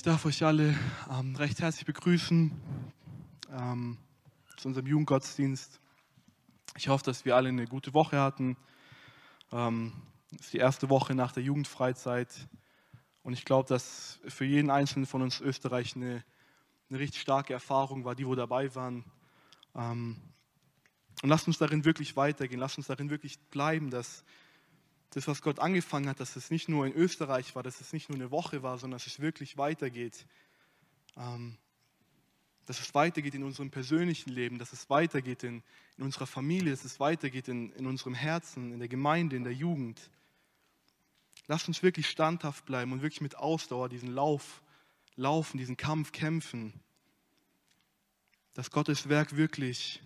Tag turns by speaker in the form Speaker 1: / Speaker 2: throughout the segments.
Speaker 1: Ich darf euch alle ähm, recht herzlich begrüßen ähm, zu unserem Jugendgottesdienst. Ich hoffe, dass wir alle eine gute Woche hatten. Ähm, es ist die erste Woche nach der Jugendfreizeit und ich glaube, dass für jeden Einzelnen von uns Österreich eine, eine richtig starke Erfahrung war, die wo dabei waren. Ähm, und lasst uns darin wirklich weitergehen, lasst uns darin wirklich bleiben, dass das, was Gott angefangen hat, dass es nicht nur in Österreich war, dass es nicht nur eine Woche war, sondern dass es wirklich weitergeht. Ähm, dass es weitergeht in unserem persönlichen Leben, dass es weitergeht in, in unserer Familie, dass es weitergeht in, in unserem Herzen, in der Gemeinde, in der Jugend. Lasst uns wirklich standhaft bleiben und wirklich mit Ausdauer diesen Lauf laufen, diesen Kampf kämpfen, dass Gottes Werk wirklich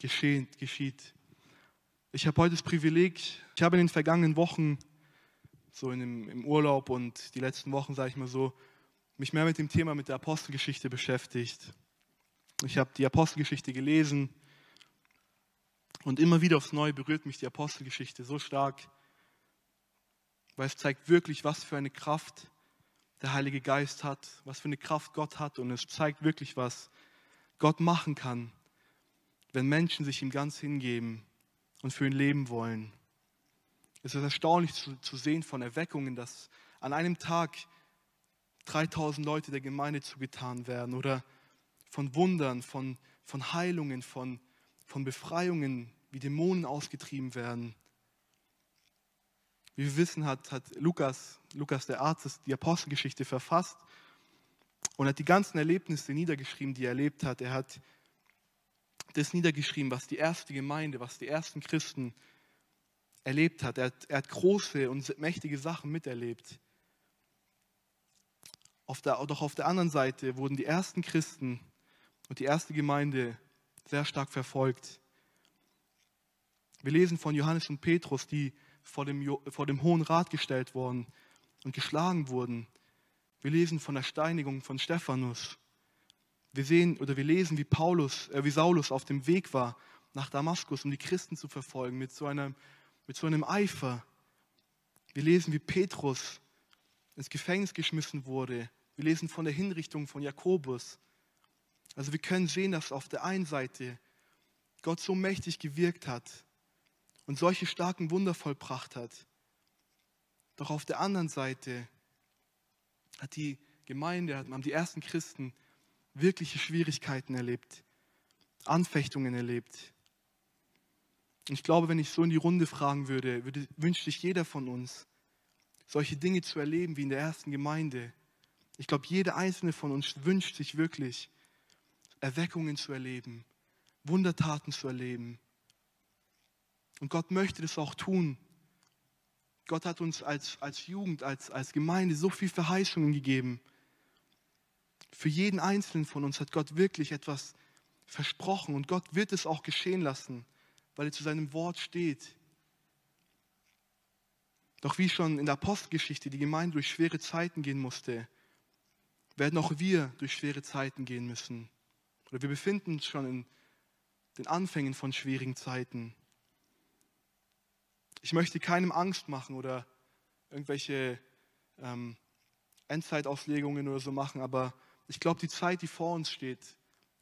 Speaker 1: geschehen, geschieht. Ich habe heute das Privileg, ich habe in den vergangenen Wochen, so in dem, im Urlaub und die letzten Wochen, sage ich mal so, mich mehr mit dem Thema mit der Apostelgeschichte beschäftigt. Ich habe die Apostelgeschichte gelesen und immer wieder aufs Neue berührt mich die Apostelgeschichte so stark, weil es zeigt wirklich, was für eine Kraft der Heilige Geist hat, was für eine Kraft Gott hat und es zeigt wirklich, was Gott machen kann, wenn Menschen sich ihm ganz hingeben und für ihn leben wollen. Es ist erstaunlich zu, zu sehen von Erweckungen, dass an einem Tag 3000 Leute der Gemeinde zugetan werden oder von Wundern, von, von Heilungen, von, von Befreiungen, wie Dämonen ausgetrieben werden. Wie wir wissen, hat, hat Lukas, Lukas der Arzt, die Apostelgeschichte verfasst und hat die ganzen Erlebnisse niedergeschrieben, die er erlebt hat. Er hat das niedergeschrieben, was die erste Gemeinde, was die ersten Christen erlebt hat. Er hat, er hat große und mächtige Sachen miterlebt. Auf der, doch auf der anderen Seite wurden die ersten Christen und die erste Gemeinde sehr stark verfolgt. Wir lesen von Johannes und Petrus, die vor dem, vor dem Hohen Rat gestellt wurden und geschlagen wurden. Wir lesen von der Steinigung von Stephanus. Wir sehen oder wir lesen, wie Paulus, äh, wie Saulus auf dem Weg war nach Damaskus, um die Christen zu verfolgen, mit so, einem, mit so einem Eifer. Wir lesen, wie Petrus ins Gefängnis geschmissen wurde. Wir lesen von der Hinrichtung von Jakobus. Also wir können sehen, dass auf der einen Seite Gott so mächtig gewirkt hat und solche starken Wunder vollbracht hat. Doch auf der anderen Seite hat die Gemeinde, haben die ersten Christen wirkliche Schwierigkeiten erlebt, Anfechtungen erlebt. Ich glaube, wenn ich so in die Runde fragen würde, würde wünscht sich jeder von uns, solche Dinge zu erleben wie in der ersten Gemeinde. Ich glaube, jeder einzelne von uns wünscht sich wirklich, Erweckungen zu erleben, Wundertaten zu erleben. Und Gott möchte das auch tun. Gott hat uns als, als Jugend, als, als Gemeinde so viel Verheißungen gegeben. Für jeden Einzelnen von uns hat Gott wirklich etwas versprochen und Gott wird es auch geschehen lassen, weil er zu seinem Wort steht. Doch wie schon in der Apostelgeschichte die Gemeinde durch schwere Zeiten gehen musste, werden auch wir durch schwere Zeiten gehen müssen. Oder wir befinden uns schon in den Anfängen von schwierigen Zeiten. Ich möchte keinem Angst machen oder irgendwelche ähm, Endzeitauslegungen oder so machen, aber ich glaube, die Zeit, die vor uns steht,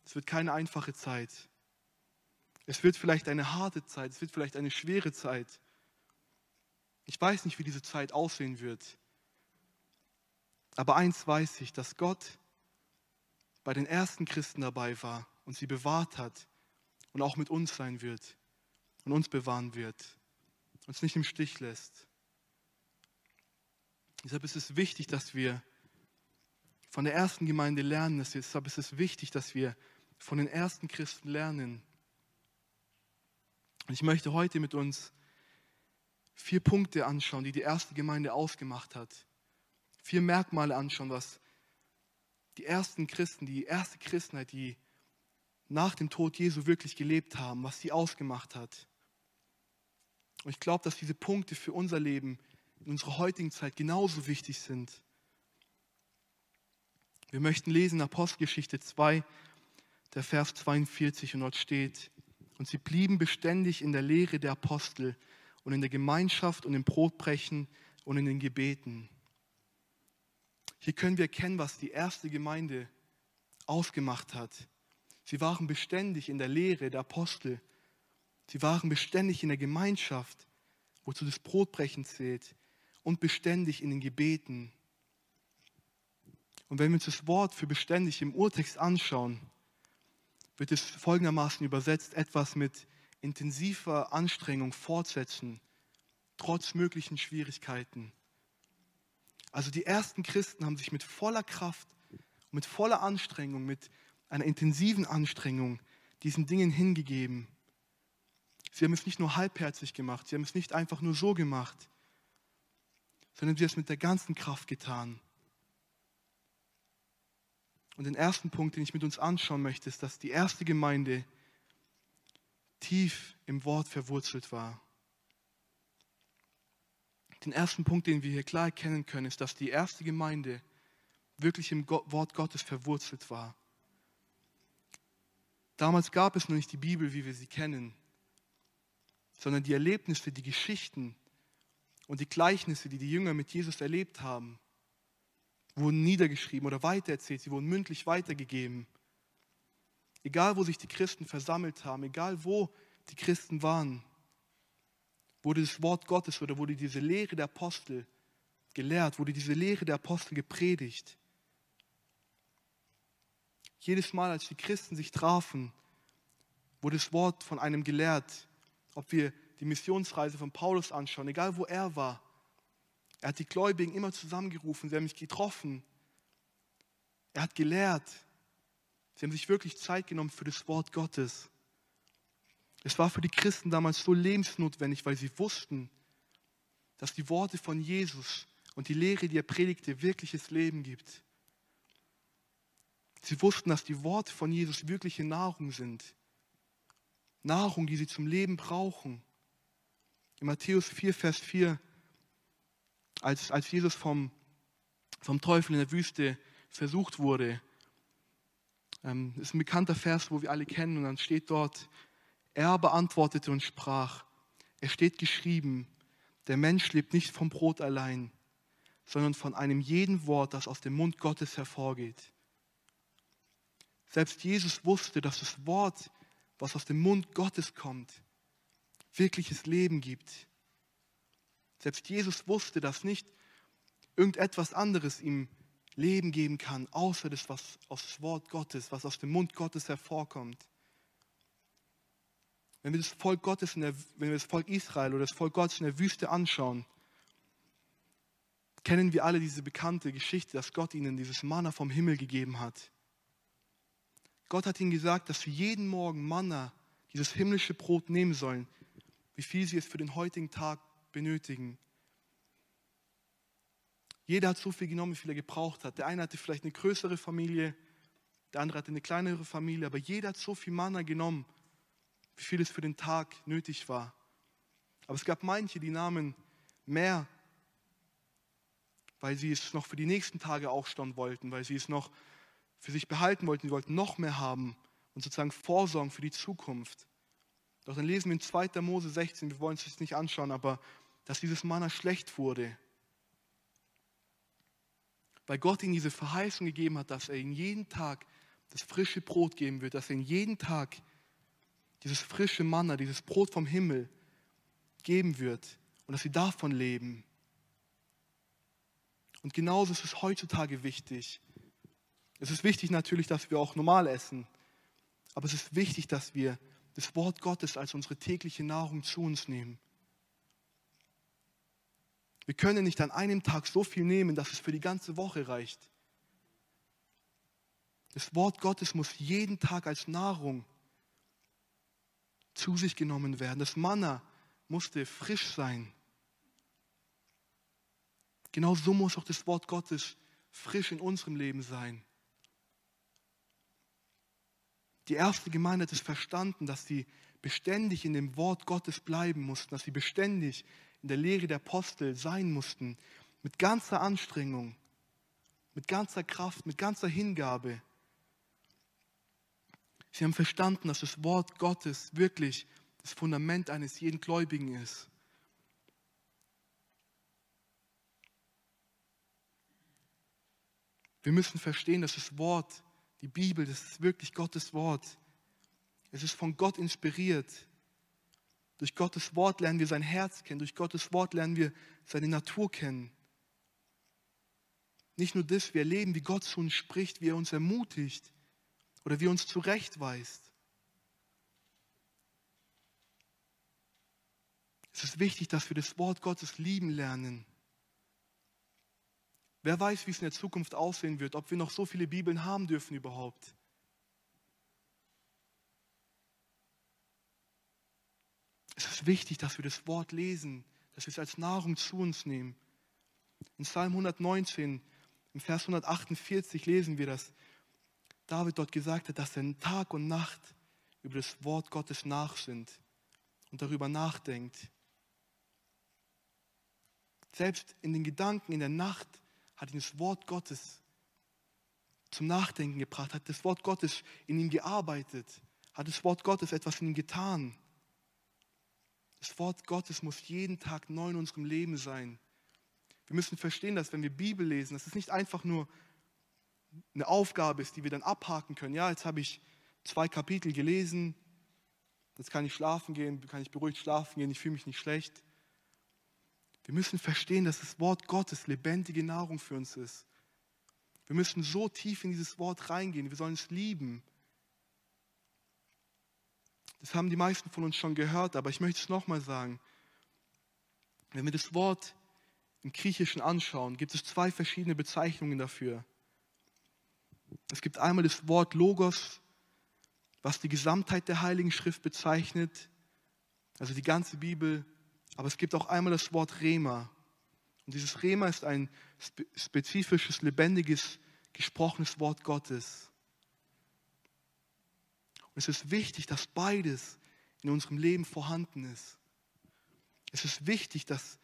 Speaker 1: es wird keine einfache Zeit. Es wird vielleicht eine harte Zeit, es wird vielleicht eine schwere Zeit. Ich weiß nicht, wie diese Zeit aussehen wird. Aber eins weiß ich, dass Gott bei den ersten Christen dabei war und sie bewahrt hat und auch mit uns sein wird und uns bewahren wird, uns nicht im Stich lässt. Deshalb ist es wichtig, dass wir von der ersten Gemeinde lernen. Deshalb ist es wichtig, dass wir von den ersten Christen lernen. Und ich möchte heute mit uns vier Punkte anschauen, die die erste Gemeinde ausgemacht hat. Vier Merkmale anschauen, was die ersten Christen, die erste Christenheit, die nach dem Tod Jesu wirklich gelebt haben, was sie ausgemacht hat. Und ich glaube, dass diese Punkte für unser Leben in unserer heutigen Zeit genauso wichtig sind. Wir möchten lesen Apostelgeschichte 2, der Vers 42 und dort steht, und sie blieben beständig in der Lehre der Apostel und in der Gemeinschaft und im Brotbrechen und in den Gebeten. Hier können wir erkennen, was die erste Gemeinde ausgemacht hat. Sie waren beständig in der Lehre der Apostel. Sie waren beständig in der Gemeinschaft, wozu das Brotbrechen zählt, und beständig in den Gebeten. Und wenn wir uns das Wort für beständig im Urtext anschauen, wird es folgendermaßen übersetzt, etwas mit intensiver Anstrengung fortsetzen, trotz möglichen Schwierigkeiten. Also die ersten Christen haben sich mit voller Kraft, mit voller Anstrengung, mit einer intensiven Anstrengung diesen Dingen hingegeben. Sie haben es nicht nur halbherzig gemacht, sie haben es nicht einfach nur so gemacht, sondern sie haben es mit der ganzen Kraft getan. Und den ersten Punkt, den ich mit uns anschauen möchte, ist, dass die erste Gemeinde tief im Wort verwurzelt war. Den ersten Punkt, den wir hier klar erkennen können, ist, dass die erste Gemeinde wirklich im Wort Gottes verwurzelt war. Damals gab es noch nicht die Bibel, wie wir sie kennen, sondern die Erlebnisse, die Geschichten und die Gleichnisse, die die Jünger mit Jesus erlebt haben, wurden niedergeschrieben oder weitererzählt, sie wurden mündlich weitergegeben. Egal, wo sich die Christen versammelt haben, egal, wo die Christen waren, wurde das Wort Gottes oder wurde diese Lehre der Apostel gelehrt, wurde diese Lehre der Apostel gepredigt. Jedes Mal, als die Christen sich trafen, wurde das Wort von einem gelehrt. Ob wir die Missionsreise von Paulus anschauen, egal wo er war, er hat die Gläubigen immer zusammengerufen, sie haben mich getroffen. Er hat gelehrt. Sie haben sich wirklich Zeit genommen für das Wort Gottes. Es war für die Christen damals so lebensnotwendig, weil sie wussten, dass die Worte von Jesus und die Lehre, die er predigte, wirkliches Leben gibt. Sie wussten, dass die Worte von Jesus wirkliche Nahrung sind. Nahrung, die sie zum Leben brauchen. In Matthäus 4, Vers 4 als, als Jesus vom, vom Teufel in der Wüste versucht wurde. Ähm, ist ein bekannter Vers, wo wir alle kennen, und dann steht dort, er beantwortete und sprach, es steht geschrieben, der Mensch lebt nicht vom Brot allein, sondern von einem jeden Wort, das aus dem Mund Gottes hervorgeht. Selbst Jesus wusste, dass das Wort, was aus dem Mund Gottes kommt, wirkliches Leben gibt. Selbst Jesus wusste, dass nicht irgendetwas anderes ihm Leben geben kann, außer das, was aus dem Wort Gottes, was aus dem Mund Gottes hervorkommt. Wenn wir das Volk Gottes, der, wenn wir das Volk Israel oder das Volk Gottes in der Wüste anschauen, kennen wir alle diese bekannte Geschichte, dass Gott ihnen dieses Manna vom Himmel gegeben hat. Gott hat ihnen gesagt, dass sie jeden Morgen Manna, dieses himmlische Brot nehmen sollen, wie viel sie es für den heutigen Tag benötigen. Jeder hat so viel genommen, wie viel er gebraucht hat. Der eine hatte vielleicht eine größere Familie, der andere hatte eine kleinere Familie, aber jeder hat so viel Manna genommen, wie viel es für den Tag nötig war. Aber es gab manche, die nahmen mehr, weil sie es noch für die nächsten Tage aufstauen wollten, weil sie es noch für sich behalten wollten, sie wollten noch mehr haben und sozusagen vorsorgen für die Zukunft. Doch dann lesen wir in 2. Mose 16, wir wollen es jetzt nicht anschauen, aber dass dieses Manna schlecht wurde. Weil Gott ihnen diese Verheißung gegeben hat, dass er ihnen jeden Tag das frische Brot geben wird, dass er ihnen jeden Tag dieses frische Manna, dieses Brot vom Himmel geben wird und dass sie davon leben. Und genauso ist es heutzutage wichtig. Es ist wichtig natürlich, dass wir auch normal essen, aber es ist wichtig, dass wir das Wort Gottes als unsere tägliche Nahrung zu uns nehmen. Wir können nicht an einem Tag so viel nehmen, dass es für die ganze Woche reicht. Das Wort Gottes muss jeden Tag als Nahrung zu sich genommen werden. Das Manna musste frisch sein. Genau so muss auch das Wort Gottes frisch in unserem Leben sein. Die erste Gemeinde hat es verstanden, dass sie beständig in dem Wort Gottes bleiben mussten, dass sie beständig in der Lehre der Apostel sein mussten, mit ganzer Anstrengung, mit ganzer Kraft, mit ganzer Hingabe. Sie haben verstanden, dass das Wort Gottes wirklich das Fundament eines jeden Gläubigen ist. Wir müssen verstehen, dass das Wort, die Bibel, das ist wirklich Gottes Wort. Es ist von Gott inspiriert. Durch Gottes Wort lernen wir sein Herz kennen. Durch Gottes Wort lernen wir seine Natur kennen. Nicht nur das, wir erleben, wie Gott zu uns spricht, wie er uns ermutigt oder wie er uns zurechtweist. Es ist wichtig, dass wir das Wort Gottes lieben lernen. Wer weiß, wie es in der Zukunft aussehen wird, ob wir noch so viele Bibeln haben dürfen überhaupt. Es wichtig, dass wir das Wort lesen, dass wir es als Nahrung zu uns nehmen. In Psalm 119, im Vers 148 lesen wir, dass David dort gesagt hat, dass er Tag und Nacht über das Wort Gottes nachsinnt und darüber nachdenkt. Selbst in den Gedanken in der Nacht hat ihn das Wort Gottes zum Nachdenken gebracht, hat das Wort Gottes in ihm gearbeitet, hat das Wort Gottes etwas in ihm getan. Das Wort Gottes muss jeden Tag neu in unserem Leben sein. Wir müssen verstehen, dass wenn wir Bibel lesen, dass es nicht einfach nur eine Aufgabe ist, die wir dann abhaken können. Ja, jetzt habe ich zwei Kapitel gelesen, jetzt kann ich schlafen gehen, kann ich beruhigt schlafen gehen, ich fühle mich nicht schlecht. Wir müssen verstehen, dass das Wort Gottes lebendige Nahrung für uns ist. Wir müssen so tief in dieses Wort reingehen. Wir sollen es lieben. Das haben die meisten von uns schon gehört, aber ich möchte es nochmal sagen. Wenn wir das Wort im Griechischen anschauen, gibt es zwei verschiedene Bezeichnungen dafür. Es gibt einmal das Wort Logos, was die Gesamtheit der Heiligen Schrift bezeichnet, also die ganze Bibel, aber es gibt auch einmal das Wort Rema. Und dieses Rema ist ein spezifisches, lebendiges, gesprochenes Wort Gottes. Und es ist wichtig, dass beides in unserem Leben vorhanden ist. Es ist wichtig, dass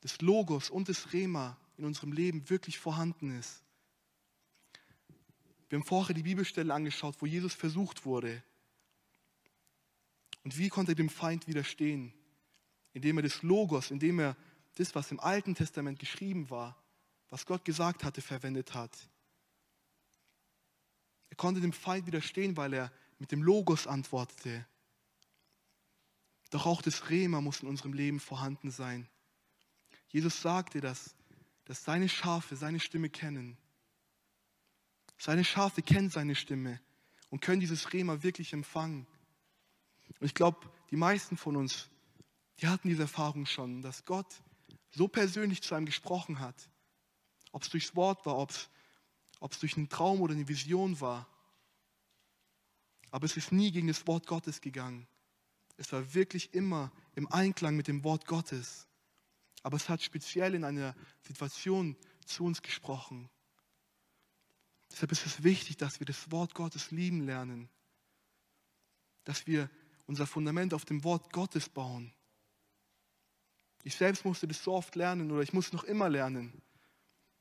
Speaker 1: das Logos und das Rema in unserem Leben wirklich vorhanden ist. Wir haben vorher die Bibelstelle angeschaut, wo Jesus versucht wurde. Und wie konnte er dem Feind widerstehen? indem er das Logos, indem er das, was im Alten Testament geschrieben war, was Gott gesagt hatte, verwendet hat. Er konnte dem Feind widerstehen, weil er mit dem Logos antwortete. Doch auch das Rema muss in unserem Leben vorhanden sein. Jesus sagte, dass, dass seine Schafe seine Stimme kennen. Seine Schafe kennen seine Stimme und können dieses Rema wirklich empfangen. Und ich glaube, die meisten von uns die hatten diese Erfahrung schon, dass Gott so persönlich zu einem gesprochen hat. Ob es durchs Wort war, ob es durch einen Traum oder eine Vision war. Aber es ist nie gegen das Wort Gottes gegangen. Es war wirklich immer im Einklang mit dem Wort Gottes. Aber es hat speziell in einer Situation zu uns gesprochen. Deshalb ist es wichtig, dass wir das Wort Gottes lieben lernen. Dass wir unser Fundament auf dem Wort Gottes bauen. Ich selbst musste das so oft lernen oder ich muss noch immer lernen,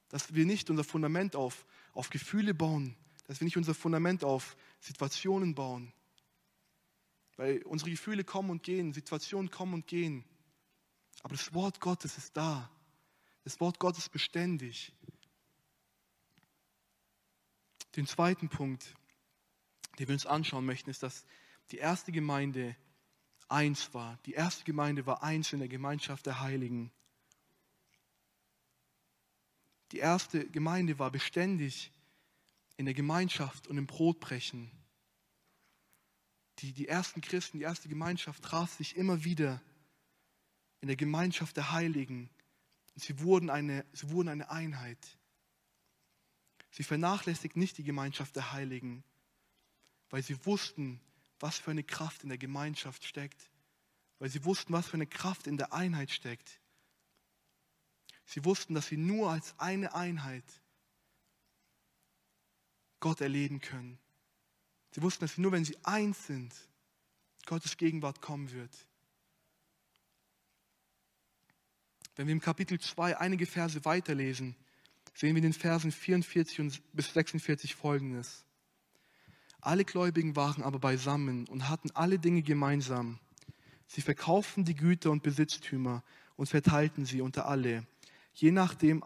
Speaker 1: dass wir nicht unser Fundament auf, auf Gefühle bauen, dass wir nicht unser Fundament auf Situationen bauen. Weil unsere Gefühle kommen und gehen, Situationen kommen und gehen. Aber das Wort Gottes ist da. Das Wort Gottes ist beständig. Den zweiten Punkt, den wir uns anschauen möchten, ist, dass die erste Gemeinde eins war. Die erste Gemeinde war eins in der Gemeinschaft der Heiligen. Die erste Gemeinde war beständig in der Gemeinschaft und im Brotbrechen. Die, die ersten Christen, die erste Gemeinschaft traf sich immer wieder in der Gemeinschaft der Heiligen. Und sie wurden eine, sie wurden eine Einheit. Sie vernachlässigten nicht die Gemeinschaft der Heiligen, weil sie wussten, was für eine Kraft in der Gemeinschaft steckt, weil sie wussten, was für eine Kraft in der Einheit steckt. Sie wussten, dass sie nur als eine Einheit Gott erleben können. Sie wussten, dass nur, wenn sie eins sind, Gottes Gegenwart kommen wird. Wenn wir im Kapitel 2 einige Verse weiterlesen, sehen wir in den Versen 44 bis 46 folgendes. Alle Gläubigen waren aber beisammen und hatten alle Dinge gemeinsam. Sie verkauften die Güter und Besitztümer und verteilten sie unter alle, je nachdem,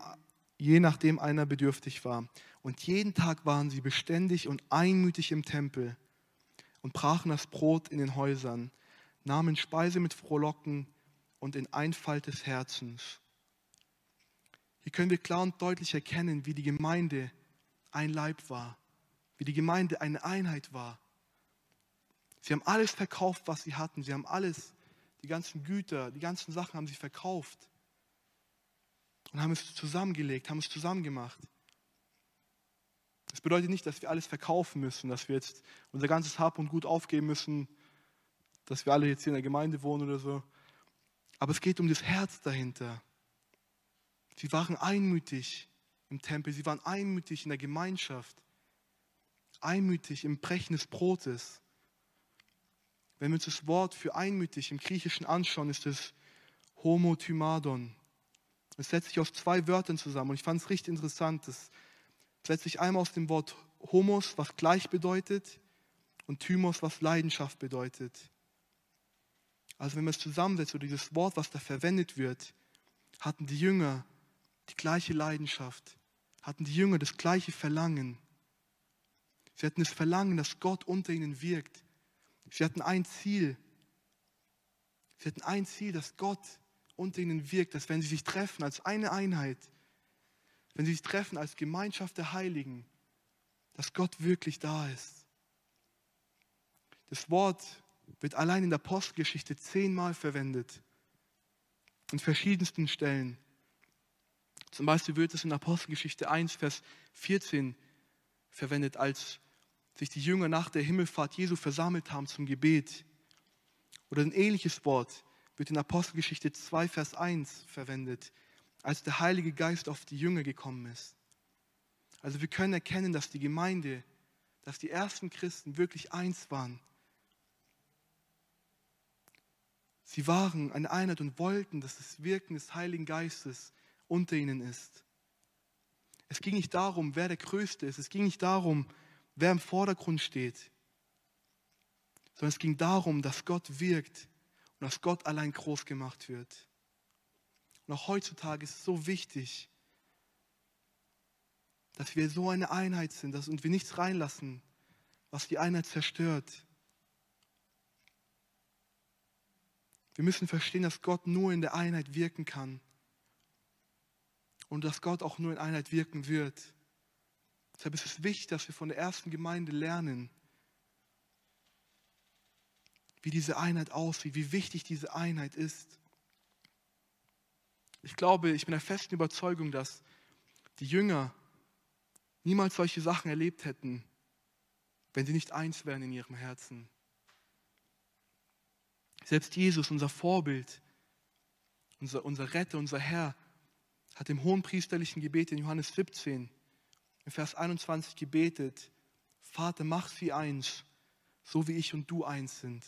Speaker 1: je nachdem einer bedürftig war. Und jeden Tag waren sie beständig und einmütig im Tempel und brachen das Brot in den Häusern, nahmen Speise mit Frohlocken und in Einfalt des Herzens. Hier können wir klar und deutlich erkennen, wie die Gemeinde ein Leib war, wie die Gemeinde eine Einheit war. Sie haben alles verkauft, was sie hatten. Sie haben alles, die ganzen Güter, die ganzen Sachen haben sie verkauft und haben es zusammengelegt, haben es zusammengemacht. Das bedeutet nicht, dass wir alles verkaufen müssen, dass wir jetzt unser ganzes Hab und Gut aufgeben müssen, dass wir alle jetzt hier in der Gemeinde wohnen oder so. Aber es geht um das Herz dahinter. Sie waren einmütig im Tempel, sie waren einmütig in der Gemeinschaft, einmütig im Brechen des Brotes. Wenn wir uns das Wort für einmütig im Griechischen anschauen, ist es Homotymadon. Es setzt sich aus zwei Wörtern zusammen und ich fand es richtig interessant. Es setzt sich einmal aus dem Wort Homos, was gleich bedeutet, und Thymos, was Leidenschaft bedeutet. Also wenn man es zusammensetzt, oder dieses Wort, was da verwendet wird, hatten die Jünger die gleiche Leidenschaft, hatten die Jünger das gleiche Verlangen. Sie hatten das Verlangen, dass Gott unter ihnen wirkt. Sie hatten ein Ziel. Sie hatten ein Ziel, dass Gott unter ihnen wirkt, dass wenn sie sich treffen als eine Einheit, wenn sie sich treffen als Gemeinschaft der Heiligen, dass Gott wirklich da ist. Das Wort wird allein in der Postgeschichte zehnmal verwendet, in verschiedensten Stellen. Zum Beispiel wird es in Apostelgeschichte 1, Vers 14 verwendet, als sich die Jünger nach der Himmelfahrt Jesu versammelt haben zum Gebet. Oder ein ähnliches Wort wird in Apostelgeschichte 2, Vers 1 verwendet, als der Heilige Geist auf die Jünger gekommen ist. Also wir können erkennen, dass die Gemeinde, dass die ersten Christen wirklich eins waren. Sie waren eine Einheit und wollten, dass das Wirken des Heiligen Geistes unter ihnen ist. Es ging nicht darum, wer der Größte ist. Es ging nicht darum, wer im Vordergrund steht. Sondern es ging darum, dass Gott wirkt und dass Gott allein groß gemacht wird. Auch heutzutage ist es so wichtig, dass wir so eine Einheit sind dass, und wir nichts reinlassen, was die Einheit zerstört. Wir müssen verstehen, dass Gott nur in der Einheit wirken kann und dass Gott auch nur in Einheit wirken wird. Deshalb ist es wichtig, dass wir von der ersten Gemeinde lernen, wie diese Einheit aussieht, wie wichtig diese Einheit ist. Ich glaube, ich bin der festen Überzeugung, dass die Jünger niemals solche Sachen erlebt hätten, wenn sie nicht eins wären in ihrem Herzen. Selbst Jesus, unser Vorbild, unser, unser Retter, unser Herr, hat im hohen priesterlichen Gebet in Johannes 17, in Vers 21 gebetet, Vater, mach sie eins, so wie ich und du eins sind.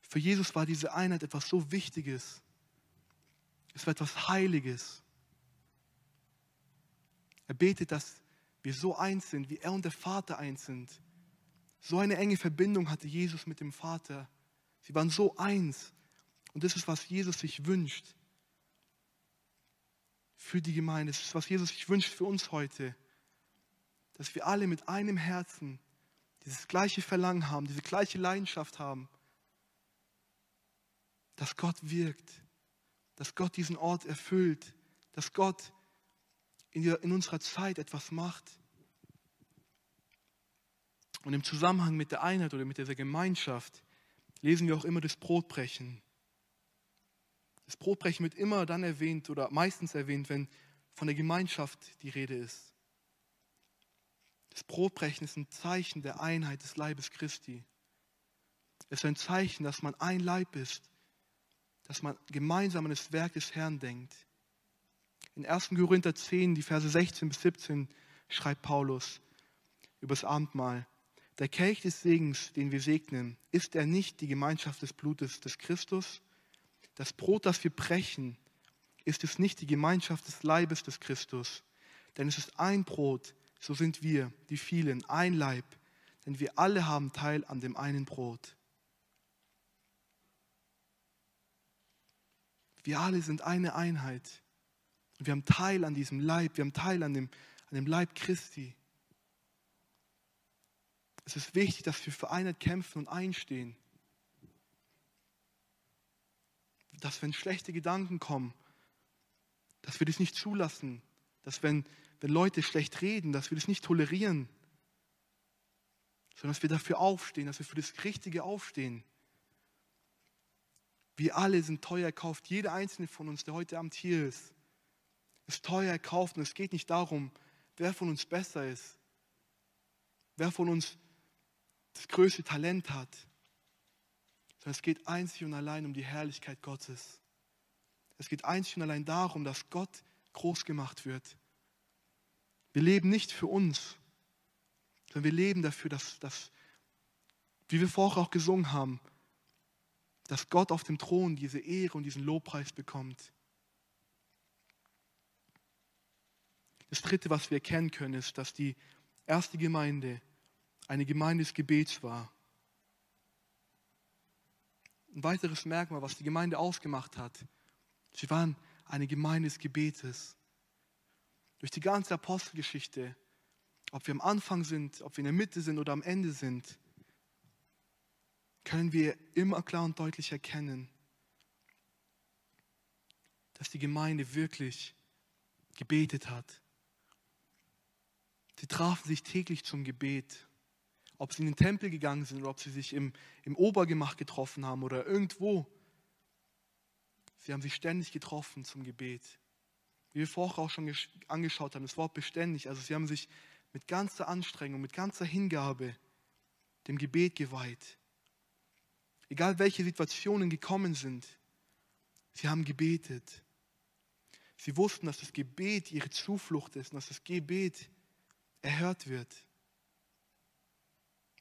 Speaker 1: Für Jesus war diese Einheit etwas so Wichtiges. Es war etwas Heiliges. Er betet, dass wir so eins sind, wie er und der Vater eins sind. So eine enge Verbindung hatte Jesus mit dem Vater. Sie waren so eins. Und das ist, was Jesus sich wünscht für die Gemeinde. Das ist, was Jesus sich wünscht für uns heute. Dass wir alle mit einem Herzen dieses gleiche Verlangen haben, diese gleiche Leidenschaft haben. Dass Gott wirkt, dass Gott diesen Ort erfüllt, dass Gott in, in unserer Zeit etwas macht. Und im Zusammenhang mit der Einheit oder mit dieser Gemeinschaft lesen wir auch immer das Brotbrechen. Das Brotbrechen wird immer dann erwähnt oder meistens erwähnt, wenn von der Gemeinschaft die Rede ist. Das Brotbrechen ist ein Zeichen der Einheit des Leibes Christi. Es ist ein Zeichen, dass man ein Leib ist, dass man gemeinsam an das Werk des Herrn denkt. In 1. Korinther 10, die Verse 16 bis 17, schreibt Paulus über das Abendmahl. Der Kelch des Segens, den wir segnen, ist er nicht die Gemeinschaft des Blutes des Christus? Das Brot, das wir brechen, ist es nicht die Gemeinschaft des Leibes des Christus? Denn es ist ein Brot, so sind wir, die vielen, ein Leib, denn wir alle haben Teil an dem einen Brot. Wir alle sind eine Einheit. Wir haben Teil an diesem Leib, wir haben Teil an dem, an dem Leib Christi. Es ist wichtig, dass wir für Einheit kämpfen und einstehen. Dass wenn schlechte Gedanken kommen, dass wir das nicht zulassen. Dass wenn, wenn Leute schlecht reden, dass wir das nicht tolerieren. Sondern dass wir dafür aufstehen, dass wir für das Richtige aufstehen. Wir alle sind teuer erkauft. Jeder einzelne von uns, der heute Abend hier ist, ist teuer erkauft. Und es geht nicht darum, wer von uns besser ist, wer von uns das größte Talent hat, sondern es geht einzig und allein um die Herrlichkeit Gottes. Es geht einzig und allein darum, dass Gott groß gemacht wird. Wir leben nicht für uns, sondern wir leben dafür, dass, dass wie wir vorher auch gesungen haben, dass Gott auf dem Thron diese Ehre und diesen Lobpreis bekommt. Das Dritte, was wir erkennen können, ist, dass die erste Gemeinde eine Gemeinde des Gebets war. Ein weiteres Merkmal, was die Gemeinde ausgemacht hat, sie waren eine Gemeinde des Gebetes. Durch die ganze Apostelgeschichte, ob wir am Anfang sind, ob wir in der Mitte sind oder am Ende sind, können wir immer klar und deutlich erkennen, dass die Gemeinde wirklich gebetet hat. Sie trafen sich täglich zum Gebet. Ob sie in den Tempel gegangen sind oder ob sie sich im, im Obergemach getroffen haben oder irgendwo. Sie haben sich ständig getroffen zum Gebet. Wie wir vorher auch schon angeschaut haben, das Wort beständig. Also sie haben sich mit ganzer Anstrengung, mit ganzer Hingabe dem Gebet geweiht. Egal welche Situationen gekommen sind, sie haben gebetet. Sie wussten, dass das Gebet ihre Zuflucht ist und dass das Gebet erhört wird.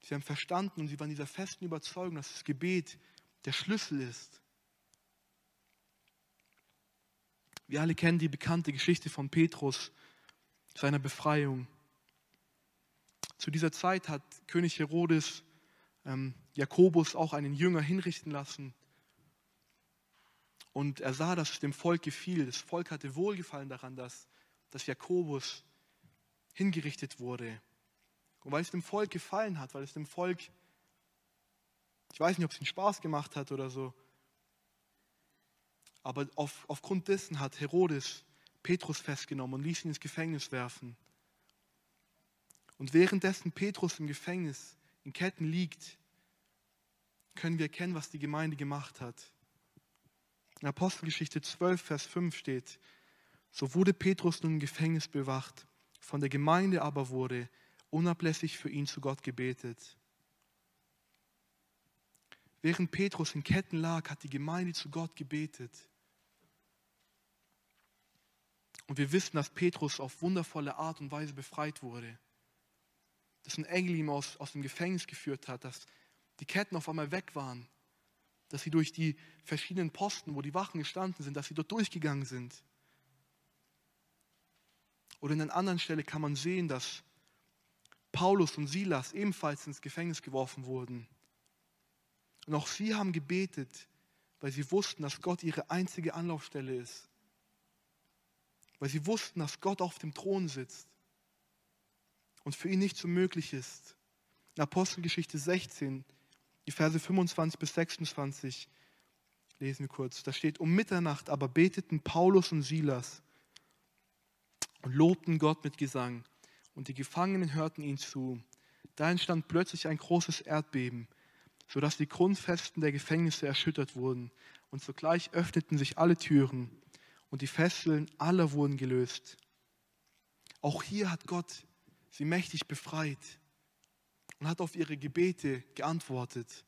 Speaker 1: Sie haben verstanden und sie waren dieser festen Überzeugung, dass das Gebet der Schlüssel ist. Wir alle kennen die bekannte Geschichte von Petrus, seiner Befreiung. Zu dieser Zeit hat König Herodes ähm, Jakobus auch einen Jünger hinrichten lassen. Und er sah, dass es dem Volk gefiel. Das Volk hatte Wohlgefallen daran, dass, dass Jakobus hingerichtet wurde. Und weil es dem Volk gefallen hat, weil es dem Volk, ich weiß nicht, ob es ihnen Spaß gemacht hat oder so, aber auf, aufgrund dessen hat Herodes Petrus festgenommen und ließ ihn ins Gefängnis werfen. Und währenddessen Petrus im Gefängnis in Ketten liegt, können wir erkennen, was die Gemeinde gemacht hat. In Apostelgeschichte 12, Vers 5 steht, so wurde Petrus nun im Gefängnis bewacht, von der Gemeinde aber wurde unablässig für ihn zu Gott gebetet. Während Petrus in Ketten lag, hat die Gemeinde zu Gott gebetet. Und wir wissen, dass Petrus auf wundervolle Art und Weise befreit wurde. Dass ein Engel ihm aus, aus dem Gefängnis geführt hat, dass die Ketten auf einmal weg waren, dass sie durch die verschiedenen Posten, wo die Wachen gestanden sind, dass sie dort durchgegangen sind. Oder in einer anderen Stelle kann man sehen, dass Paulus und Silas ebenfalls ins Gefängnis geworfen wurden. Und auch sie haben gebetet, weil sie wussten, dass Gott ihre einzige Anlaufstelle ist. Weil sie wussten, dass Gott auf dem Thron sitzt und für ihn nichts so möglich ist. In Apostelgeschichte 16, die Verse 25 bis 26, lesen wir kurz. Da steht, um Mitternacht aber beteten Paulus und Silas und lobten Gott mit Gesang und die Gefangenen hörten ihnen zu. Da entstand plötzlich ein großes Erdbeben, sodass die Grundfesten der Gefängnisse erschüttert wurden. Und sogleich öffneten sich alle Türen und die Fesseln aller wurden gelöst. Auch hier hat Gott sie mächtig befreit und hat auf ihre Gebete geantwortet.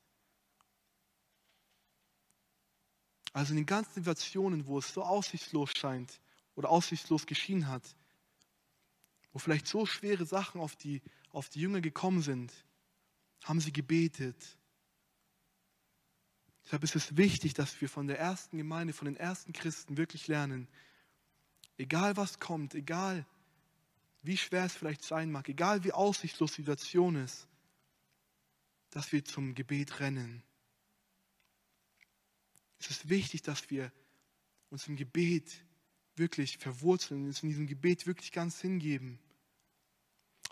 Speaker 1: Also in den ganzen Situationen, wo es so aussichtslos scheint oder aussichtslos geschienen hat, wo vielleicht so schwere Sachen auf die, auf die Jünger gekommen sind, haben sie gebetet. Deshalb ist es wichtig, dass wir von der ersten Gemeinde, von den ersten Christen wirklich lernen, egal was kommt, egal wie schwer es vielleicht sein mag, egal wie aussichtslos die Situation ist, dass wir zum Gebet rennen. Es ist wichtig, dass wir uns im Gebet wirklich verwurzeln, uns in diesem Gebet wirklich ganz hingeben.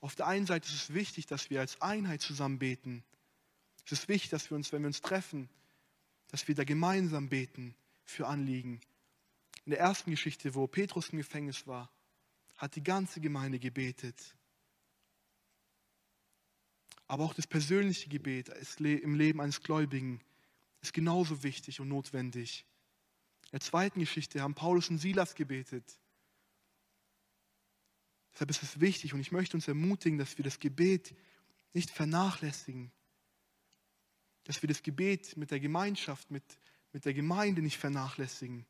Speaker 1: Auf der einen Seite ist es wichtig, dass wir als Einheit zusammen beten. Es ist wichtig, dass wir uns, wenn wir uns treffen, dass wir da gemeinsam beten für Anliegen. In der ersten Geschichte, wo Petrus im Gefängnis war, hat die ganze Gemeinde gebetet. Aber auch das persönliche Gebet im Leben eines Gläubigen ist genauso wichtig und notwendig. In der zweiten Geschichte haben Paulus und Silas gebetet. Deshalb ist es wichtig und ich möchte uns ermutigen, dass wir das Gebet nicht vernachlässigen. Dass wir das Gebet mit der Gemeinschaft, mit, mit der Gemeinde nicht vernachlässigen.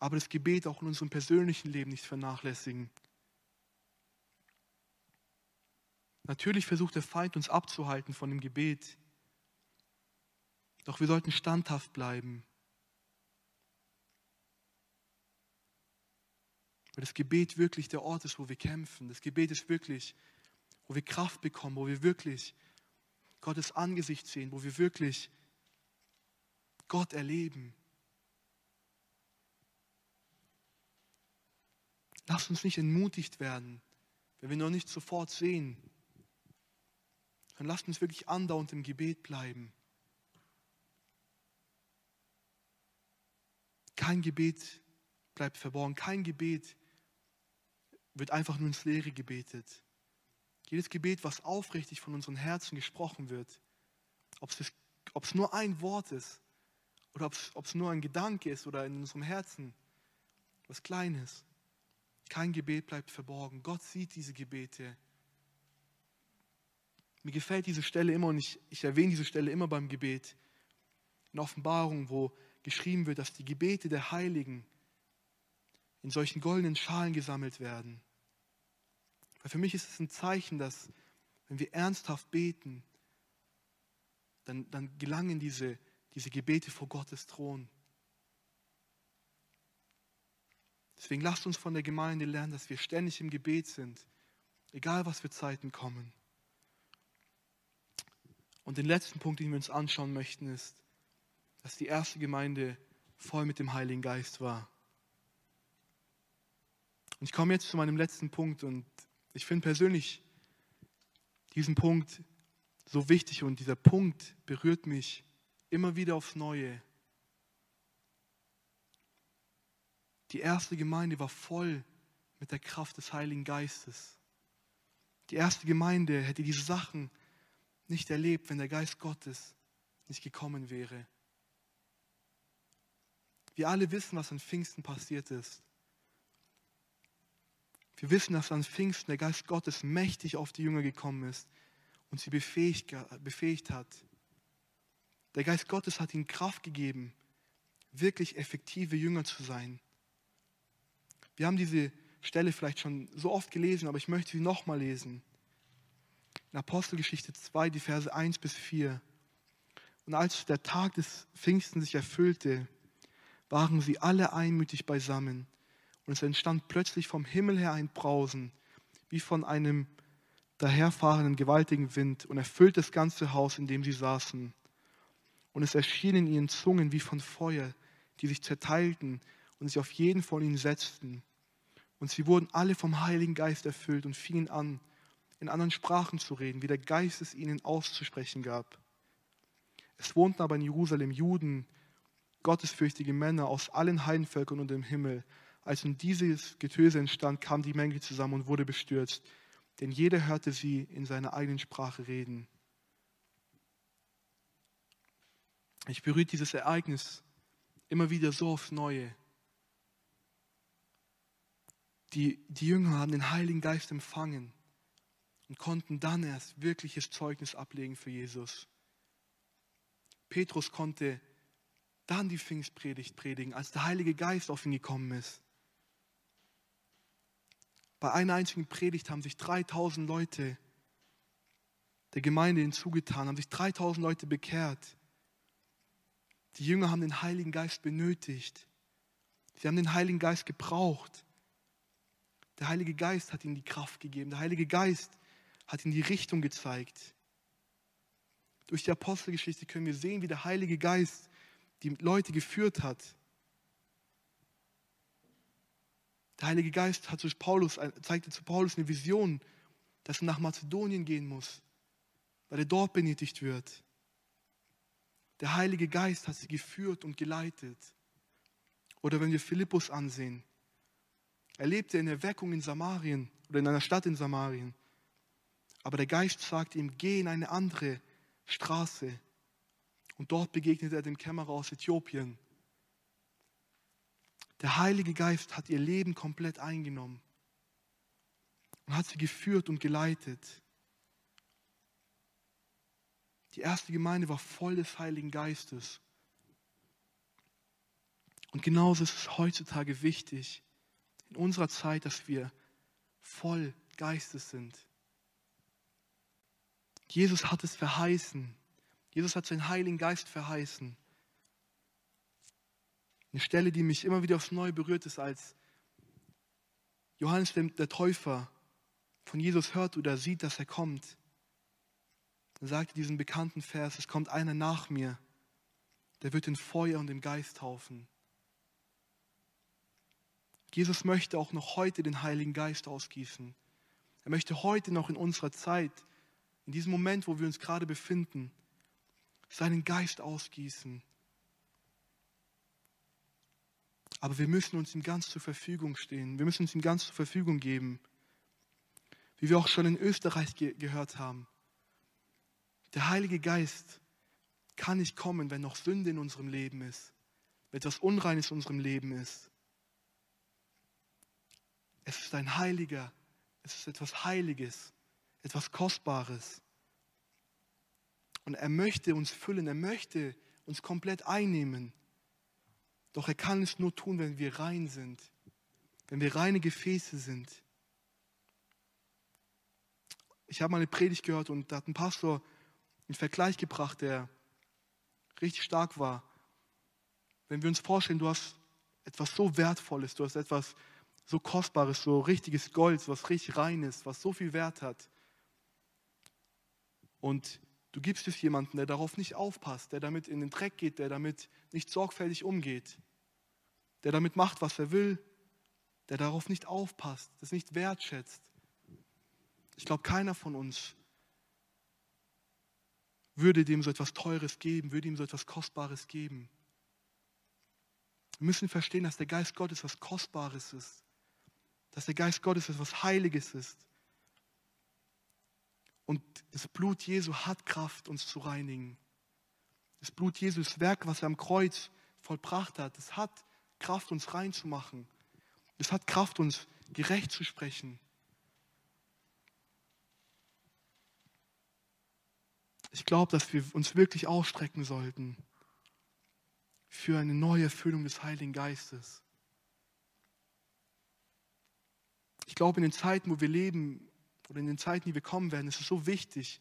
Speaker 1: Aber das Gebet auch in unserem persönlichen Leben nicht vernachlässigen. Natürlich versucht der Feind uns abzuhalten von dem Gebet. Doch wir sollten standhaft bleiben. Weil das Gebet wirklich der Ort ist, wo wir kämpfen. Das Gebet ist wirklich, wo wir Kraft bekommen, wo wir wirklich Gottes Angesicht sehen, wo wir wirklich Gott erleben. Lasst uns nicht entmutigt werden, wenn wir noch nicht sofort sehen. Dann lasst uns wirklich andauernd im Gebet bleiben. Kein Gebet bleibt verborgen. Kein Gebet wird einfach nur ins Leere gebetet. Jedes Gebet, was aufrichtig von unseren Herzen gesprochen wird, ob es, ob es nur ein Wort ist oder ob es, ob es nur ein Gedanke ist oder in unserem Herzen, was Kleines. Kein Gebet bleibt verborgen. Gott sieht diese Gebete. Mir gefällt diese Stelle immer und ich, ich erwähne diese Stelle immer beim Gebet. In Offenbarung, wo geschrieben wird, dass die Gebete der Heiligen in solchen goldenen Schalen gesammelt werden. Weil für mich ist es ein Zeichen, dass wenn wir ernsthaft beten, dann, dann gelangen diese, diese Gebete vor Gottes Thron. Deswegen lasst uns von der Gemeinde lernen, dass wir ständig im Gebet sind, egal was für Zeiten kommen. Und den letzten Punkt, den wir uns anschauen möchten, ist, dass die erste Gemeinde voll mit dem Heiligen Geist war. Und ich komme jetzt zu meinem letzten Punkt und ich finde persönlich diesen Punkt so wichtig und dieser Punkt berührt mich immer wieder aufs Neue. Die erste Gemeinde war voll mit der Kraft des Heiligen Geistes. Die erste Gemeinde hätte diese Sachen nicht erlebt, wenn der Geist Gottes nicht gekommen wäre. Wir alle wissen, was an Pfingsten passiert ist. Wir wissen, dass an Pfingsten der Geist Gottes mächtig auf die Jünger gekommen ist und sie befähigt, befähigt hat. Der Geist Gottes hat ihnen Kraft gegeben, wirklich effektive Jünger zu sein. Wir haben diese Stelle vielleicht schon so oft gelesen, aber ich möchte sie nochmal lesen. In Apostelgeschichte 2, die Verse 1 bis 4. Und als der Tag des Pfingsten sich erfüllte, waren sie alle einmütig beisammen und es entstand plötzlich vom Himmel her ein Brausen, wie von einem daherfahrenden gewaltigen Wind, und erfüllte das ganze Haus, in dem sie saßen. Und es erschienen ihnen Zungen wie von Feuer, die sich zerteilten und sich auf jeden von ihnen setzten. Und sie wurden alle vom Heiligen Geist erfüllt und fingen an, in anderen Sprachen zu reden, wie der Geist es ihnen auszusprechen gab. Es wohnten aber in Jerusalem Juden, gottesfürchtige Männer aus allen Heidenvölkern und dem Himmel, als nun dieses Getöse entstand, kam die Menge zusammen und wurde bestürzt, denn jeder hörte sie in seiner eigenen Sprache reden. Ich berührt dieses Ereignis immer wieder so aufs Neue. Die, die Jünger haben den Heiligen Geist empfangen und konnten dann erst wirkliches Zeugnis ablegen für Jesus. Petrus konnte dann die Pfingstpredigt predigen, als der Heilige Geist auf ihn gekommen ist. Bei einer einzigen Predigt haben sich 3000 Leute der Gemeinde hinzugetan, haben sich 3000 Leute bekehrt. Die Jünger haben den Heiligen Geist benötigt. Sie haben den Heiligen Geist gebraucht. Der Heilige Geist hat ihnen die Kraft gegeben. Der Heilige Geist hat ihnen die Richtung gezeigt. Durch die Apostelgeschichte können wir sehen, wie der Heilige Geist die Leute geführt hat. Der Heilige Geist hat zu Paulus, zeigte zu Paulus eine Vision, dass er nach Mazedonien gehen muss, weil er dort benötigt wird. Der Heilige Geist hat sie geführt und geleitet. Oder wenn wir Philippus ansehen, er lebte in Erweckung in Samarien oder in einer Stadt in Samarien. Aber der Geist sagte ihm, geh in eine andere Straße. Und dort begegnet er dem Kämmerer aus Äthiopien. Der Heilige Geist hat ihr Leben komplett eingenommen und hat sie geführt und geleitet. Die erste Gemeinde war voll des Heiligen Geistes. Und genauso ist es heutzutage wichtig, in unserer Zeit, dass wir voll Geistes sind. Jesus hat es verheißen. Jesus hat seinen Heiligen Geist verheißen. Eine Stelle, die mich immer wieder aufs Neue berührt, ist, als Johannes der Täufer von Jesus hört oder sieht, dass er kommt. Dann sagt er diesen bekannten Vers, es kommt einer nach mir, der wird in Feuer und im Geist taufen. Jesus möchte auch noch heute den Heiligen Geist ausgießen. Er möchte heute noch in unserer Zeit, in diesem Moment, wo wir uns gerade befinden, seinen Geist ausgießen. Aber wir müssen uns ihm ganz zur Verfügung stehen. Wir müssen uns ihm ganz zur Verfügung geben. Wie wir auch schon in Österreich ge gehört haben. Der Heilige Geist kann nicht kommen, wenn noch Sünde in unserem Leben ist, wenn etwas Unreines in unserem Leben ist. Es ist ein Heiliger, es ist etwas Heiliges, etwas Kostbares. Und er möchte uns füllen, er möchte uns komplett einnehmen. Doch er kann es nur tun, wenn wir rein sind, wenn wir reine Gefäße sind. Ich habe mal eine Predigt gehört und da hat ein Pastor einen Vergleich gebracht, der richtig stark war. Wenn wir uns vorstellen, du hast etwas so Wertvolles, du hast etwas so Kostbares, so richtiges Gold, was richtig rein ist, was so viel Wert hat. Und du gibst es jemandem, der darauf nicht aufpasst, der damit in den Dreck geht, der damit nicht sorgfältig umgeht, der damit macht, was er will, der darauf nicht aufpasst, das nicht wertschätzt. Ich glaube, keiner von uns würde dem so etwas Teures geben, würde ihm so etwas Kostbares geben. Wir müssen verstehen, dass der Geist Gottes was Kostbares ist dass der Geist Gottes etwas Heiliges ist. Und das Blut Jesu hat Kraft, uns zu reinigen. Das Blut Jesu, das Werk, was er am Kreuz vollbracht hat, es hat Kraft, uns reinzumachen. Es hat Kraft, uns gerecht zu sprechen. Ich glaube, dass wir uns wirklich ausstrecken sollten für eine neue Erfüllung des Heiligen Geistes. Ich glaube, in den Zeiten, wo wir leben oder in den Zeiten, die wir kommen werden, ist es so wichtig,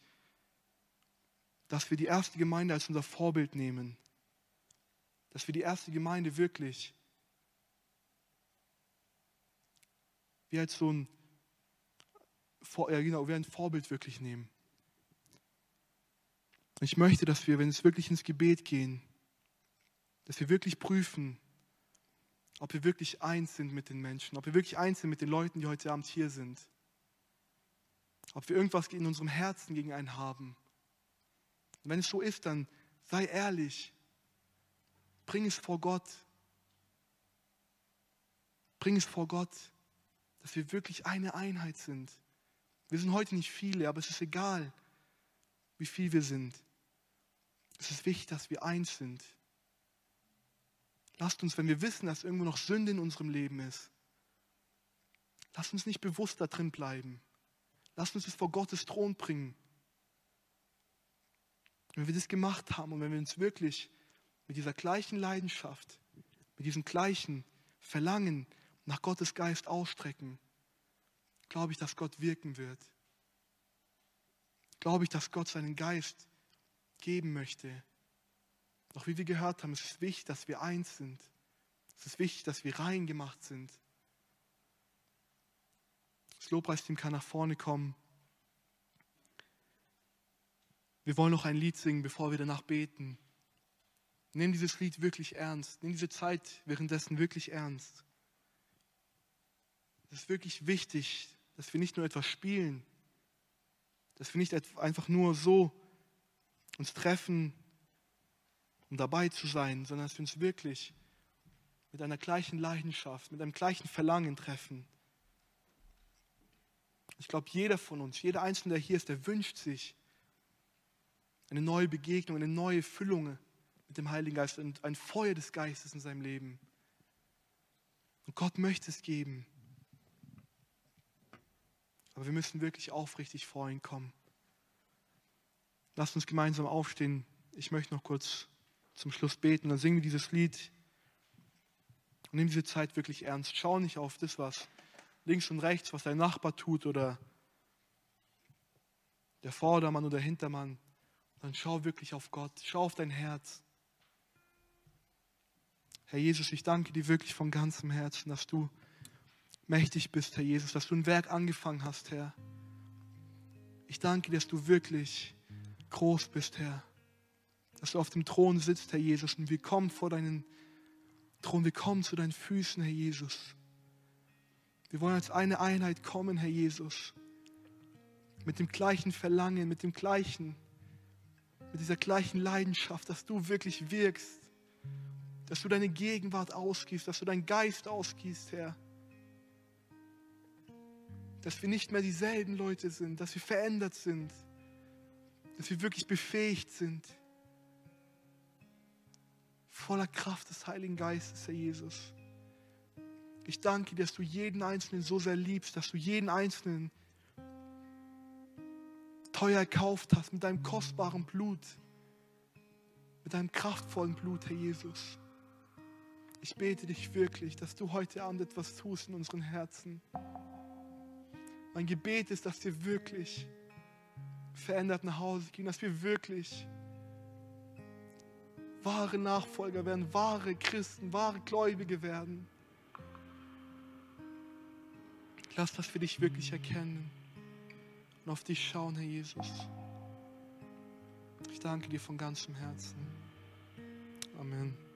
Speaker 1: dass wir die erste Gemeinde als unser Vorbild nehmen. Dass wir die erste Gemeinde wirklich wie als so ein, ja genau, wie ein Vorbild wirklich nehmen. Ich möchte, dass wir, wenn es wirklich ins Gebet gehen, dass wir wirklich prüfen, ob wir wirklich eins sind mit den Menschen, ob wir wirklich eins sind mit den Leuten, die heute Abend hier sind. Ob wir irgendwas in unserem Herzen gegen einen haben. Und wenn es so ist, dann sei ehrlich. Bring es vor Gott. Bring es vor Gott, dass wir wirklich eine Einheit sind. Wir sind heute nicht viele, aber es ist egal, wie viel wir sind. Es ist wichtig, dass wir eins sind. Lasst uns, wenn wir wissen, dass irgendwo noch Sünde in unserem Leben ist, lasst uns nicht bewusst da drin bleiben. Lasst uns es vor Gottes Thron bringen. Wenn wir das gemacht haben und wenn wir uns wirklich mit dieser gleichen Leidenschaft, mit diesem gleichen Verlangen nach Gottes Geist ausstrecken, glaube ich, dass Gott wirken wird. Glaube ich, dass Gott seinen Geist geben möchte. Doch wie wir gehört haben, es ist wichtig, dass wir eins sind. Es ist wichtig, dass wir rein gemacht sind. Das Lobpreisteam kann nach vorne kommen. Wir wollen noch ein Lied singen, bevor wir danach beten. Nimm dieses Lied wirklich ernst. Nimm diese Zeit währenddessen wirklich ernst. Es ist wirklich wichtig, dass wir nicht nur etwas spielen, Dass wir nicht einfach nur so uns treffen, um dabei zu sein, sondern dass wir uns wirklich mit einer gleichen Leidenschaft, mit einem gleichen Verlangen treffen. Ich glaube, jeder von uns, jeder Einzelne, der hier ist, der wünscht sich eine neue Begegnung, eine neue Füllung mit dem Heiligen Geist und ein Feuer des Geistes in seinem Leben. Und Gott möchte es geben. Aber wir müssen wirklich aufrichtig vor ihn kommen. Lasst uns gemeinsam aufstehen. Ich möchte noch kurz zum Schluss beten. Dann singen wir dieses Lied und nehmen diese Zeit wirklich ernst. Schau nicht auf das, was links und rechts, was dein Nachbar tut oder der Vordermann oder der Hintermann. Dann schau wirklich auf Gott. Schau auf dein Herz. Herr Jesus, ich danke dir wirklich von ganzem Herzen, dass du mächtig bist, Herr Jesus, dass du ein Werk angefangen hast, Herr. Ich danke dir, dass du wirklich groß bist, Herr. Dass du auf dem Thron sitzt, Herr Jesus, und wir kommen vor deinen Thron, wir kommen zu deinen Füßen, Herr Jesus. Wir wollen als eine Einheit kommen, Herr Jesus. Mit dem gleichen Verlangen, mit dem gleichen, mit dieser gleichen Leidenschaft, dass du wirklich wirkst. Dass du deine Gegenwart ausgießt, dass du deinen Geist ausgießt, Herr dass wir nicht mehr dieselben Leute sind, dass wir verändert sind, dass wir wirklich befähigt sind. Voller Kraft des Heiligen Geistes, Herr Jesus. Ich danke dir, dass du jeden Einzelnen so sehr liebst, dass du jeden Einzelnen teuer erkauft hast mit deinem kostbaren Blut, mit deinem kraftvollen Blut, Herr Jesus. Ich bete dich wirklich, dass du heute Abend etwas tust in unseren Herzen. Mein Gebet ist, dass wir wirklich verändert nach Hause gehen, dass wir wirklich wahre Nachfolger werden, wahre Christen, wahre Gläubige werden. Lass, dass wir dich wirklich erkennen und auf dich schauen, Herr Jesus. Ich danke dir von ganzem Herzen. Amen.